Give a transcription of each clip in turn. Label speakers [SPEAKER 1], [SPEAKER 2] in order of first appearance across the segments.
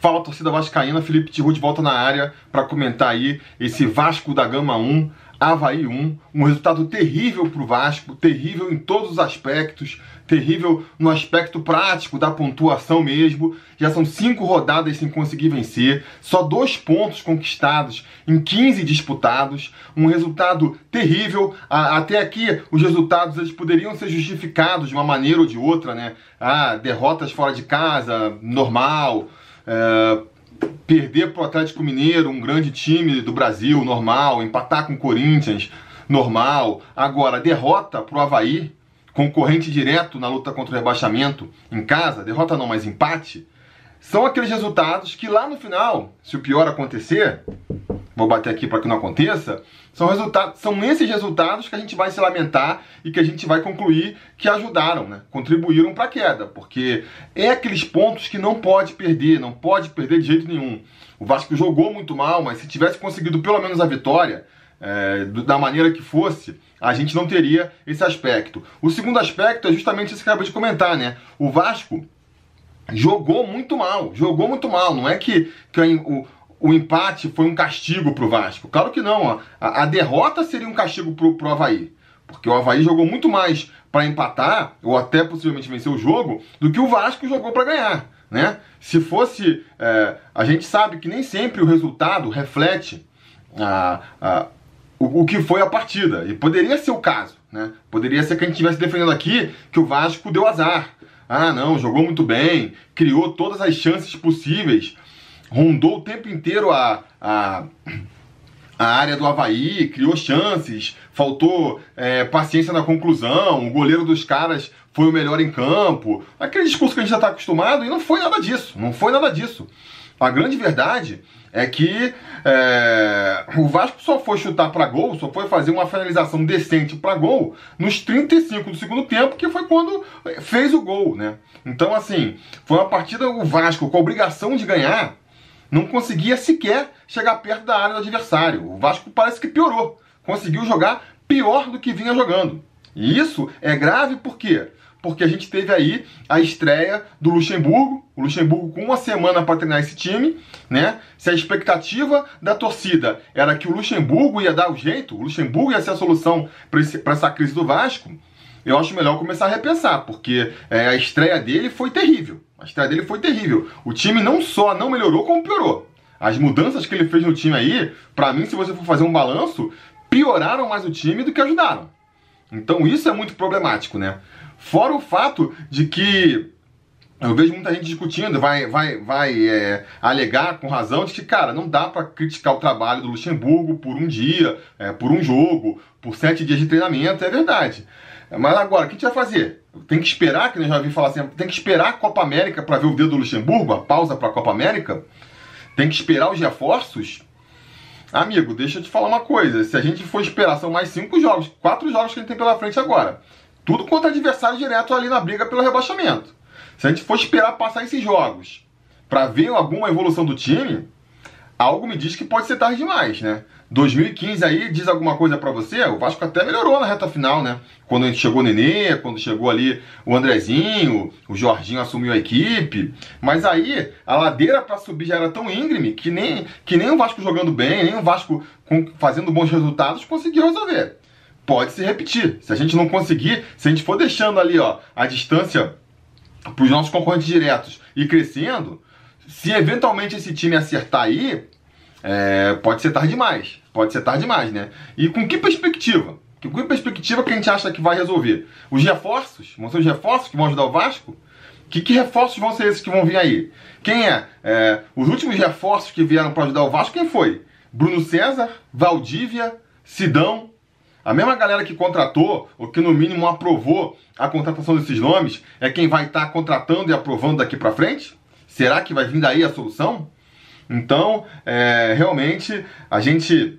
[SPEAKER 1] Fala torcida vascaína, Felipe Tiru de volta na área para comentar aí esse Vasco da Gama 1, Havaí 1, um resultado terrível para o Vasco, terrível em todos os aspectos, terrível no aspecto prático da pontuação mesmo. Já são cinco rodadas sem conseguir vencer, só dois pontos conquistados em 15 disputados, um resultado terrível. Até aqui os resultados eles poderiam ser justificados de uma maneira ou de outra, né? Ah, derrotas fora de casa, normal. É, perder para o Atlético Mineiro, um grande time do Brasil, normal, empatar com o Corinthians, normal. Agora, derrota para o Havaí, concorrente direto na luta contra o rebaixamento, em casa, derrota não, mas empate, são aqueles resultados que lá no final, se o pior acontecer, vou bater aqui para que não aconteça, são, resultados, são esses resultados que a gente vai se lamentar e que a gente vai concluir que ajudaram, né? contribuíram para a queda, porque é aqueles pontos que não pode perder, não pode perder de jeito nenhum. O Vasco jogou muito mal, mas se tivesse conseguido pelo menos a vitória, é, da maneira que fosse, a gente não teria esse aspecto. O segundo aspecto é justamente isso que eu acabei de comentar, né? O Vasco jogou muito mal, jogou muito mal. Não é que, que o, o empate foi um castigo pro Vasco. Claro que não. A, a derrota seria um castigo pro, pro Havaí. Porque o Havaí jogou muito mais para empatar, ou até possivelmente vencer o jogo, do que o Vasco jogou para ganhar. Né? Se fosse. É, a gente sabe que nem sempre o resultado reflete a, a, o, o, que foi a partida. E poderia ser o caso. Né? Poderia ser que a gente estivesse defendendo aqui que o Vasco deu azar. Ah, não, jogou muito bem, criou todas as chances possíveis rondou o tempo inteiro a, a, a área do Havaí, criou chances, faltou é, paciência na conclusão, o goleiro dos caras foi o melhor em campo. Aquele discurso que a gente já está acostumado, e não foi nada disso, não foi nada disso. A grande verdade é que é, o Vasco só foi chutar para gol, só foi fazer uma finalização decente para gol nos 35 do segundo tempo, que foi quando fez o gol, né? Então, assim, foi uma partida o Vasco com a obrigação de ganhar, não conseguia sequer chegar perto da área do adversário. O Vasco parece que piorou. Conseguiu jogar pior do que vinha jogando. E isso é grave por quê? Porque a gente teve aí a estreia do Luxemburgo, o Luxemburgo com uma semana para treinar esse time, né? Se a expectativa da torcida era que o Luxemburgo ia dar o jeito, o Luxemburgo ia ser a solução para essa crise do Vasco, eu acho melhor começar a repensar, porque é, a estreia dele foi terrível. A estreia dele foi terrível. O time não só não melhorou, como piorou. As mudanças que ele fez no time aí, para mim, se você for fazer um balanço, pioraram mais o time do que ajudaram. Então isso é muito problemático, né? Fora o fato de que eu vejo muita gente discutindo, vai, vai, vai é, alegar com razão de que, cara, não dá para criticar o trabalho do Luxemburgo por um dia, é, por um jogo, por sete dias de treinamento, é verdade. Mas agora, o que a gente vai fazer? Tem que esperar, que eu já vi falar assim, tem que esperar a Copa América para ver o dedo do Luxemburgo, a pausa para a Copa América? Tem que esperar os reforços? Amigo, deixa eu te falar uma coisa. Se a gente for esperar, são mais cinco jogos, quatro jogos que a gente tem pela frente agora. Tudo contra adversário direto ali na briga pelo rebaixamento. Se a gente for esperar passar esses jogos para ver alguma evolução do time, algo me diz que pode ser tarde demais, né? 2015 aí diz alguma coisa para você? O Vasco até melhorou na reta final, né? Quando a gente chegou o Nenê, quando chegou ali o Andrezinho, o Jorginho assumiu a equipe. Mas aí a ladeira para subir já era tão íngreme que nem, que nem o Vasco jogando bem, nem o Vasco fazendo bons resultados conseguiu resolver. Pode se repetir. Se a gente não conseguir, se a gente for deixando ali ó, a distância para os nossos concorrentes diretos e crescendo, se eventualmente esse time acertar aí, é, pode ser tarde demais. Pode ser tarde demais, né? E com que perspectiva? Com que perspectiva que a gente acha que vai resolver? Os reforços? Vão ser os reforços que vão ajudar o Vasco? Que, que reforços vão ser esses que vão vir aí? Quem é? é os últimos reforços que vieram para ajudar o Vasco, quem foi? Bruno César, Valdívia, Sidão. A mesma galera que contratou, ou que no mínimo aprovou a contratação desses nomes, é quem vai estar tá contratando e aprovando daqui para frente? Será que vai vir daí a solução? Então, é, realmente, a gente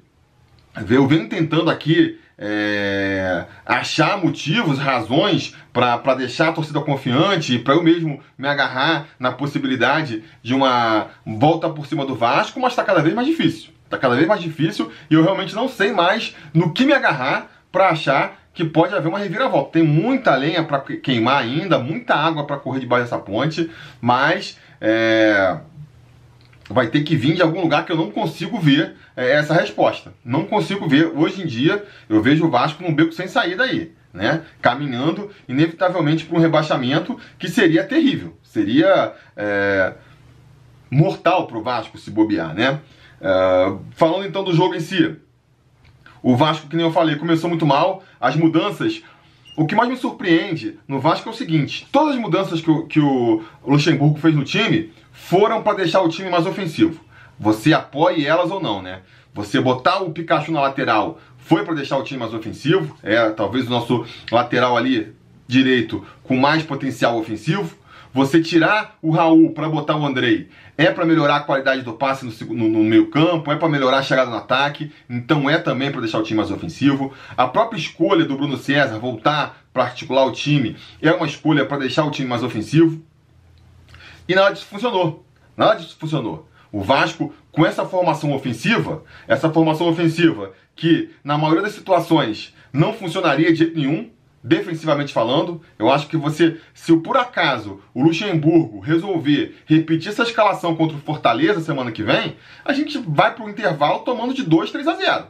[SPEAKER 1] eu venho tentando aqui é, achar motivos, razões para deixar a torcida confiante e para eu mesmo me agarrar na possibilidade de uma volta por cima do Vasco, mas está cada vez mais difícil. Está cada vez mais difícil e eu realmente não sei mais no que me agarrar para achar que pode haver uma reviravolta. Tem muita lenha para queimar ainda, muita água para correr debaixo dessa ponte, mas é, vai ter que vir de algum lugar que eu não consigo ver é, essa resposta. Não consigo ver. Hoje em dia, eu vejo o Vasco num beco sem saída aí. Né? Caminhando inevitavelmente para um rebaixamento que seria terrível, seria é, mortal para o Vasco se bobear, né? É, falando então do jogo em si, o Vasco, que nem eu falei, começou muito mal, as mudanças. O que mais me surpreende no Vasco é o seguinte: todas as mudanças que o, que o Luxemburgo fez no time foram para deixar o time mais ofensivo. Você apoie elas ou não, né? Você botar o Pikachu na lateral foi para deixar o time mais ofensivo. É talvez o nosso lateral ali direito com mais potencial ofensivo. Você tirar o Raul para botar o Andrei é para melhorar a qualidade do passe no, no, no meio campo, é para melhorar a chegada no ataque, então é também para deixar o time mais ofensivo. A própria escolha do Bruno César voltar para articular o time é uma escolha para deixar o time mais ofensivo. E nada disso funcionou. Nada disso funcionou. O Vasco, com essa formação ofensiva, essa formação ofensiva que, na maioria das situações, não funcionaria de jeito nenhum, defensivamente falando, eu acho que você, se por acaso o Luxemburgo resolver repetir essa escalação contra o Fortaleza semana que vem, a gente vai para o intervalo tomando de 2, 3 a 0.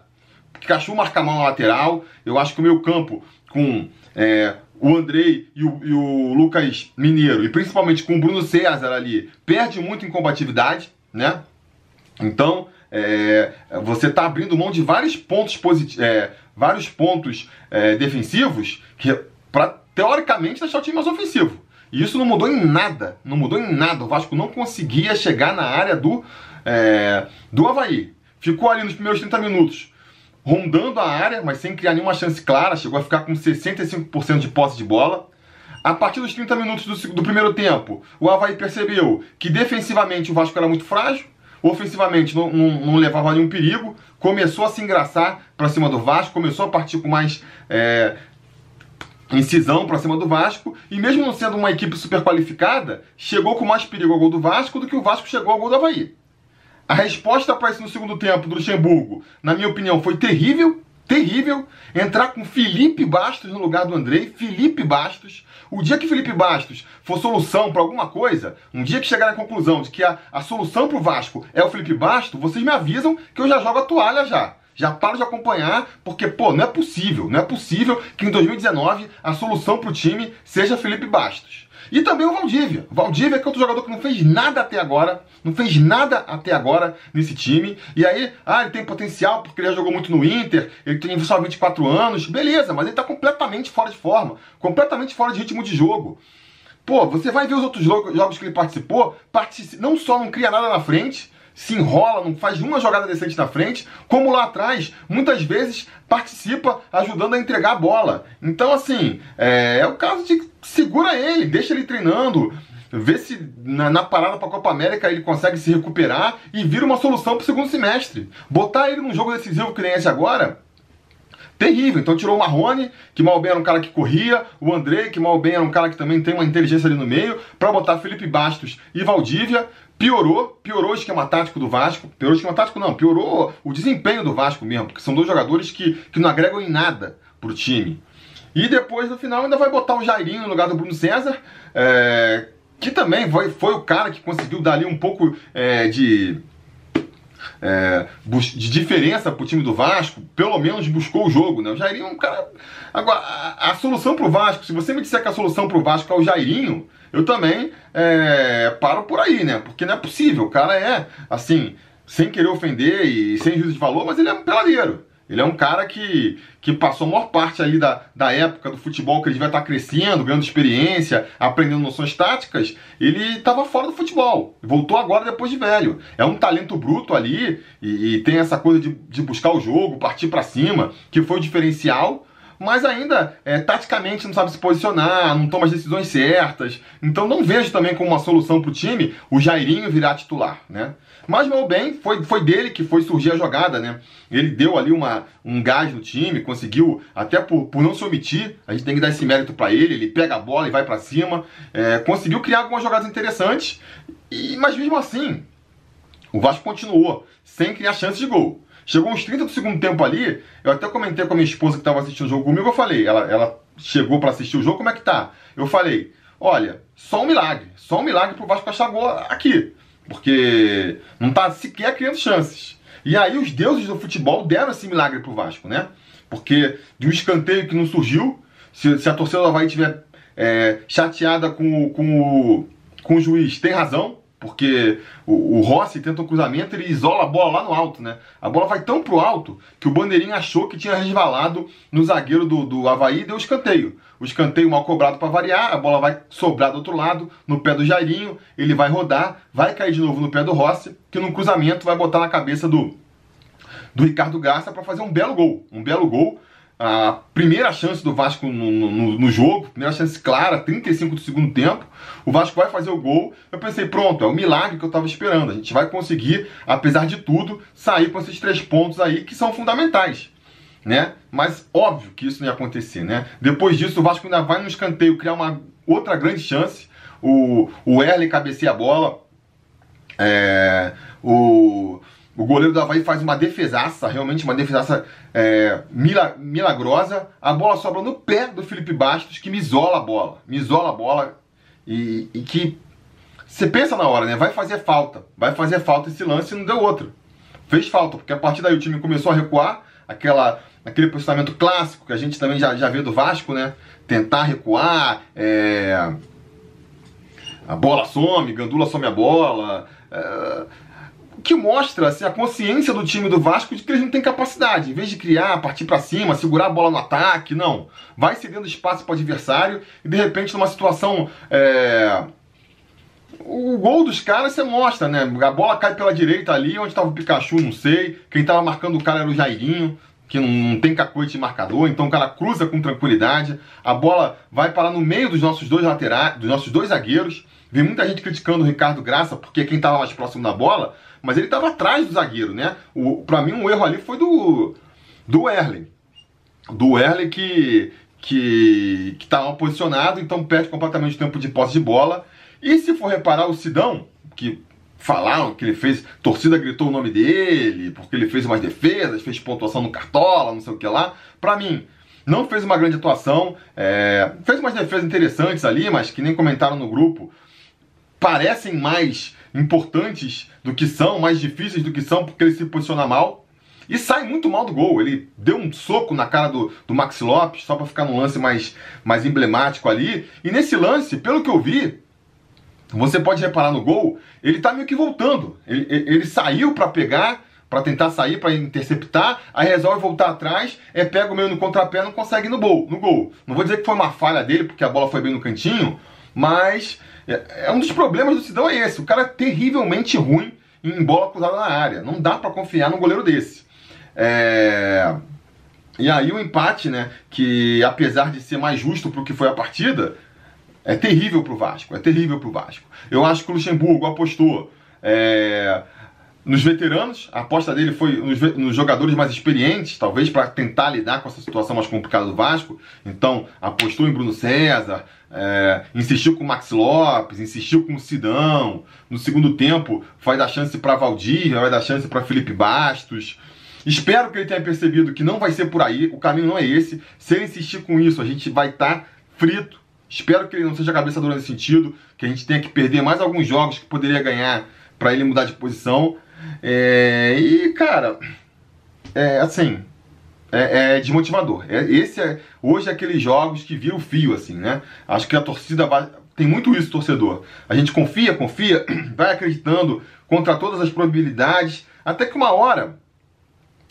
[SPEAKER 1] Pikachu marca a mão na lateral, eu acho que o meu campo com é, o Andrei e o, e o, Lucas Mineiro, e principalmente com o Bruno César ali, perde muito em combatividade, né? Então, é, você está abrindo mão de vários pontos positivos, é, vários pontos é, defensivos que para teoricamente deixar o time mais ofensivo. E isso não mudou em nada, não mudou em nada. O Vasco não conseguia chegar na área do é, do Havaí. Ficou ali nos primeiros 30 minutos rondando a área, mas sem criar nenhuma chance clara, chegou a ficar com 65% de posse de bola. A partir dos 30 minutos do, do, primeiro tempo, o Havaí percebeu que defensivamente o Vasco era muito frágil, ofensivamente não, não, não levava nenhum perigo, começou a se engraçar para cima do Vasco, começou a partir com mais é, incisão para cima do Vasco, e mesmo não sendo uma equipe super qualificada, chegou com mais perigo ao gol do Vasco do que o Vasco chegou ao gol do Havaí. A resposta para isso no segundo tempo do Luxemburgo, na minha opinião, foi terrível. Terrível. Entrar com Felipe Bastos no lugar do Andrei. Felipe Bastos. O dia que Felipe Bastos for solução para alguma coisa, um dia que chegar na conclusão de que a, a solução para o Vasco é o Felipe Bastos, vocês me avisam que eu já jogo a toalha já. Já paro de acompanhar, porque, pô, não é possível, não é possível que em 2019 a solução para o time seja Felipe Bastos. E também o Valdívia. Valdívia que é outro jogador que não fez nada até agora, não fez nada até agora nesse time. E aí, ah, ele tem potencial porque ele já jogou muito no Inter, ele tem só 24 anos, beleza, mas ele tá completamente fora de forma, completamente fora de ritmo de jogo. Pô, você vai ver os outros jogos que ele participou, não só não cria nada na frente, se enrola, não faz uma jogada decente na frente, como lá atrás, muitas vezes participa ajudando a entregar a bola. Então, assim, é, é o caso de segura ele, deixa ele treinando, vê se na, na parada para a Copa América ele consegue se recuperar e vira uma solução para o segundo semestre. Botar ele num jogo decisivo que nem esse agora, terrível. Então tirou o Marrone, que mal bem era um cara que corria, o André, que mal bem era um cara que também tem uma inteligência ali no meio, para botar Felipe Bastos e Valdívia. Piorou, piorou o esquema tático do Vasco. Piorou o esquema tático não, piorou o desempenho do Vasco mesmo, porque são dois jogadores que, que não agregam em nada pro time. E depois, no final, ainda vai botar o Jairinho no lugar do Bruno César, é, que também foi, foi o cara que conseguiu dar ali um pouco é, de é, de diferença para o time do Vasco, pelo menos buscou o jogo, né? O Jairinho é um cara. Agora, a, a solução para o Vasco, se você me disser que a solução para o Vasco é o Jairinho, eu também é, paro por aí, né? Porque não é possível. O cara é, assim, sem querer ofender e sem juízo de valor, mas ele é um peladeiro. Ele é um cara que, que passou a maior parte ali da, da época do futebol que ele devia estar crescendo, ganhando experiência, aprendendo noções táticas. Ele estava fora do futebol. Voltou agora depois de velho. É um talento bruto ali e, e tem essa coisa de, de buscar o jogo, partir para cima, que foi o diferencial mas ainda é, taticamente não sabe se posicionar, não toma as decisões certas. Então não vejo também como uma solução para o time o Jairinho virar titular, né? Mas mal bem, foi, foi dele que foi surgir a jogada, né? Ele deu ali uma, um gás no time, conseguiu, até por, por não se omitir, a gente tem que dar esse mérito para ele, ele pega a bola e vai para cima, é, conseguiu criar algumas jogadas interessantes, e, mas mesmo assim, o Vasco continuou sem criar chances de gol. Chegou uns 30 do segundo tempo ali, eu até comentei com a minha esposa que estava assistindo o jogo comigo, eu falei, ela, ela chegou para assistir o jogo, como é que tá? Eu falei, olha, só um milagre, só um milagre pro Vasco achar gol aqui. porque não está sequer criando chances. E aí os deuses do futebol deram esse milagre pro Vasco, né? Porque de um escanteio que não surgiu, se, se a torcida do Havaí estiver é, chateada com, com, com o juiz, tem razão, porque o, o, Rossi tenta um cruzamento ele isola a bola lá no alto, né? A bola vai tão pro alto que o bandeirinho achou que tinha resvalado no zagueiro do, do Havaí e deu escanteio. O escanteio mal cobrado para variar, a bola vai sobrar do outro lado, no pé do Jairinho, ele vai rodar, vai cair de novo no pé do Rossi, que no cruzamento vai botar na cabeça do, do Ricardo Graça para fazer um belo gol. Um belo gol. A primeira chance do Vasco no, no, no, jogo, primeira chance clara, 35 do segundo tempo. O Vasco vai fazer o gol. Eu pensei, pronto, é o milagre que eu estava esperando. A gente vai conseguir, apesar de tudo, sair com esses três pontos aí que são fundamentais. Né? Mas óbvio que isso não ia acontecer, né? Depois disso, o Vasco ainda vai no escanteio criar uma outra grande chance. O, o Erle cabeceia a bola. É, o, o goleiro do Havaí faz uma defesaça, realmente uma defesaça é, milagrosa. A bola sobra no pé do Felipe Bastos, que me isola a bola. Me isola a bola e, e que você pensa na hora, né? Vai fazer falta. Vai fazer falta esse lance e não deu outro. Fez falta, porque a partir daí o time começou a recuar, aquela, aquele posicionamento clássico que a gente também já, já vê do Vasco, né? Tentar recuar, é... a bola some, Gandula some a bola. É que mostra assim, a consciência do time do Vasco de que eles não têm capacidade. Em vez de criar, partir para cima, segurar a bola no ataque, não. Vai cedendo espaço para o adversário e de repente numa situação. É... O gol dos caras você mostra, né? A bola cai pela direita ali, onde estava o Pikachu, não sei. Quem estava marcando o cara era o Jairinho, que não, tem cacoete marcador, então o cara cruza com tranquilidade. A bola vai parar no meio dos nossos dois laterais, dos nossos dois zagueiros. Vi muita gente criticando o Ricardo Graça, porque quem estava mais próximo da bola mas ele estava atrás do zagueiro, né? O, pra mim, um erro ali foi do, do Erlen. Do Erlen que que estava posicionado, então perde completamente o tempo de posse de bola. E se for reparar o Sidão, que falaram que ele fez, torcida gritou o nome dele, porque ele fez umas defesas, fez pontuação no cartola, não sei o que lá. Pra mim, não fez uma grande atuação, é, fez umas defesas interessantes ali, mas que nem comentaram no grupo, parecem mais importantes do que são, mais difíceis do que são, porque ele se posiciona mal. E sai muito mal do gol. Ele deu um soco na cara do, do Maxi Lopes, só para ficar num lance mais, mais emblemático ali. E nesse lance, pelo que eu vi, você pode reparar no gol, ele tá meio que voltando. Ele, ele saiu para pegar, para tentar sair, para interceptar, aí resolve voltar atrás, é pega o meio no contrapé, não consegue no gol, no gol. Não vou dizer que foi uma falha dele, porque a bola foi bem no cantinho, mas é, é, um dos problemas do Sidão é esse. O cara é terrivelmente ruim em bola cruzada na área. Não dá para confiar num goleiro desse. É... E aí o empate, né, que apesar de ser mais justo pro que foi a partida, é terrível pro Vasco. É terrível pro Vasco. Eu acho que o Luxemburgo apostou é, nos veteranos, a aposta dele foi nos, nos jogadores mais experientes, talvez para tentar lidar com essa situação mais complicada do Vasco. Então, apostou em Bruno César, é, insistiu com o Max Lopes, insistiu com o Sidão. No segundo tempo, vai dar chance para Valdir, vai dar chance para Felipe Bastos. Espero que ele tenha percebido que não vai ser por aí, o caminho não é esse. Se ele insistir com isso, a gente vai estar tá frito. Espero que ele não seja cabeça dura nesse sentido, que a gente tenha que perder mais alguns jogos que poderia ganhar para ele mudar de posição. É, e, cara, é assim, é, é desmotivador. É, esse é, hoje é aqueles jogos que viram fio, assim, né? Acho que a torcida vai, tem muito isso, torcedor. A gente confia, confia, vai acreditando contra todas as probabilidades, até que uma hora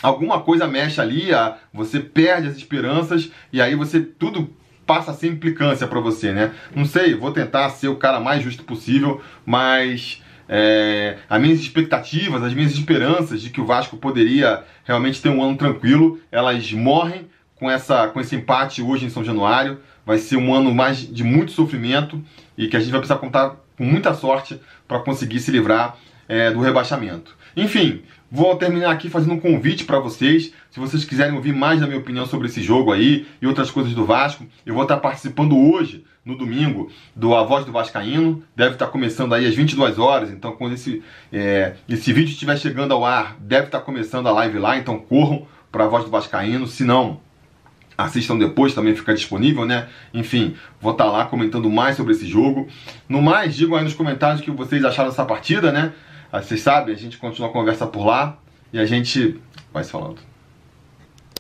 [SPEAKER 1] alguma coisa mexe ali, você perde as esperanças e aí você tudo passa a ser implicância para você, né? Não sei, vou tentar ser o cara mais justo possível, mas é, as minhas expectativas, as minhas esperanças de que o Vasco poderia realmente ter um ano tranquilo, elas morrem com, essa, com esse empate hoje em São Januário. Vai ser um ano mais de muito sofrimento e que a gente vai precisar contar com muita sorte para conseguir se livrar é, do rebaixamento. Enfim, vou terminar aqui fazendo um convite para vocês. Se vocês quiserem ouvir mais da minha opinião sobre esse jogo aí e outras coisas do Vasco, eu vou estar participando hoje, no domingo, do A Voz do Vascaíno. Deve estar começando aí às 22 horas. Então, quando esse, é, esse vídeo estiver chegando ao ar, deve estar começando a live lá. Então, corram para A Voz do Vascaíno. Se não, assistam depois, também fica disponível, né? Enfim, vou estar lá comentando mais sobre esse jogo. No mais, digam aí nos comentários o que vocês acharam dessa partida, né? Vocês sabem, a gente continua a conversa por lá e a gente vai se falando.